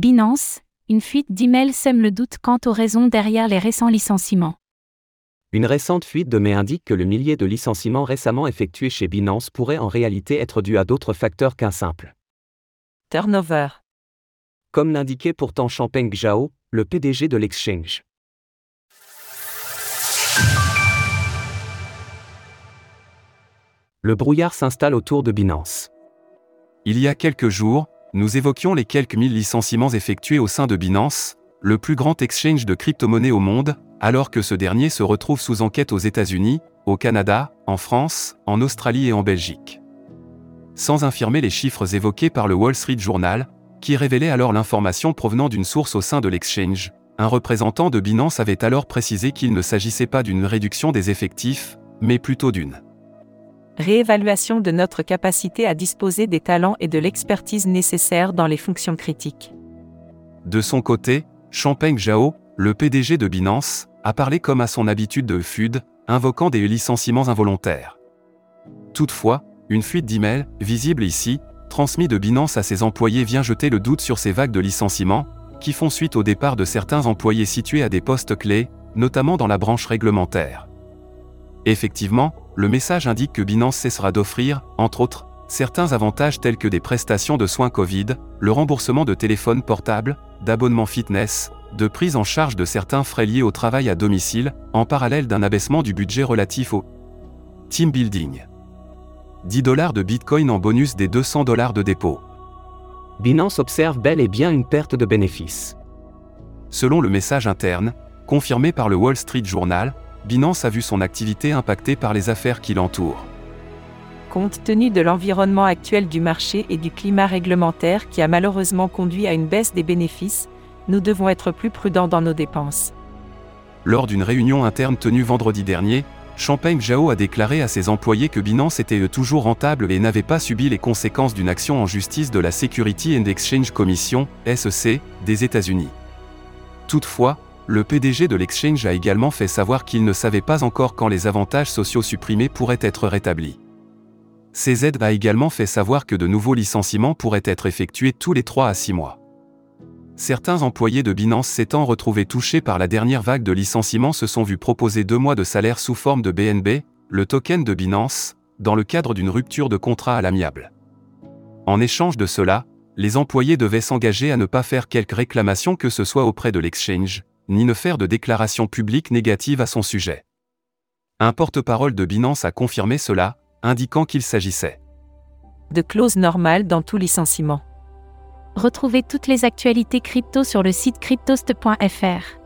Binance, une fuite d'emails sème le doute quant aux raisons derrière les récents licenciements. Une récente fuite de mai indique que le millier de licenciements récemment effectués chez Binance pourrait en réalité être dû à d'autres facteurs qu'un simple turnover. Comme l'indiquait pourtant Champagne Zhao, le PDG de l'exchange. Le brouillard s'installe autour de Binance. Il y a quelques jours, nous évoquions les quelques mille licenciements effectués au sein de Binance, le plus grand exchange de crypto-monnaies au monde, alors que ce dernier se retrouve sous enquête aux États-Unis, au Canada, en France, en Australie et en Belgique. Sans infirmer les chiffres évoqués par le Wall Street Journal, qui révélait alors l'information provenant d'une source au sein de l'exchange, un représentant de Binance avait alors précisé qu'il ne s'agissait pas d'une réduction des effectifs, mais plutôt d'une réévaluation de notre capacité à disposer des talents et de l'expertise nécessaires dans les fonctions critiques. De son côté, Champagne Zhao, le PDG de Binance, a parlé comme à son habitude de FUD, invoquant des licenciements involontaires. Toutefois, une fuite d'emails, visible ici, transmis de Binance à ses employés vient jeter le doute sur ces vagues de licenciements, qui font suite au départ de certains employés situés à des postes clés, notamment dans la branche réglementaire. Effectivement, le message indique que Binance cessera d'offrir, entre autres, certains avantages tels que des prestations de soins Covid, le remboursement de téléphones portables, d'abonnements fitness, de prise en charge de certains frais liés au travail à domicile, en parallèle d'un abaissement du budget relatif au team building. 10 dollars de Bitcoin en bonus des 200 dollars de dépôt. Binance observe bel et bien une perte de bénéfices. Selon le message interne, confirmé par le Wall Street Journal, Binance a vu son activité impactée par les affaires qui l'entourent. Compte tenu de l'environnement actuel du marché et du climat réglementaire qui a malheureusement conduit à une baisse des bénéfices, nous devons être plus prudents dans nos dépenses. Lors d'une réunion interne tenue vendredi dernier, Champagne Zhao a déclaré à ses employés que Binance était toujours rentable et n'avait pas subi les conséquences d'une action en justice de la Security and Exchange Commission, SEC, des États-Unis. Toutefois, le PDG de l'exchange a également fait savoir qu'il ne savait pas encore quand les avantages sociaux supprimés pourraient être rétablis. CZ a également fait savoir que de nouveaux licenciements pourraient être effectués tous les 3 à 6 mois. Certains employés de Binance s'étant retrouvés touchés par la dernière vague de licenciements se sont vus proposer deux mois de salaire sous forme de BNB, le token de Binance, dans le cadre d'une rupture de contrat à l'amiable. En échange de cela, les employés devaient s'engager à ne pas faire quelque réclamation que ce soit auprès de l'exchange, ni ne faire de déclaration publique négative à son sujet. Un porte-parole de Binance a confirmé cela, indiquant qu'il s'agissait de clauses normales dans tout licenciement. Retrouvez toutes les actualités crypto sur le site cryptost.fr.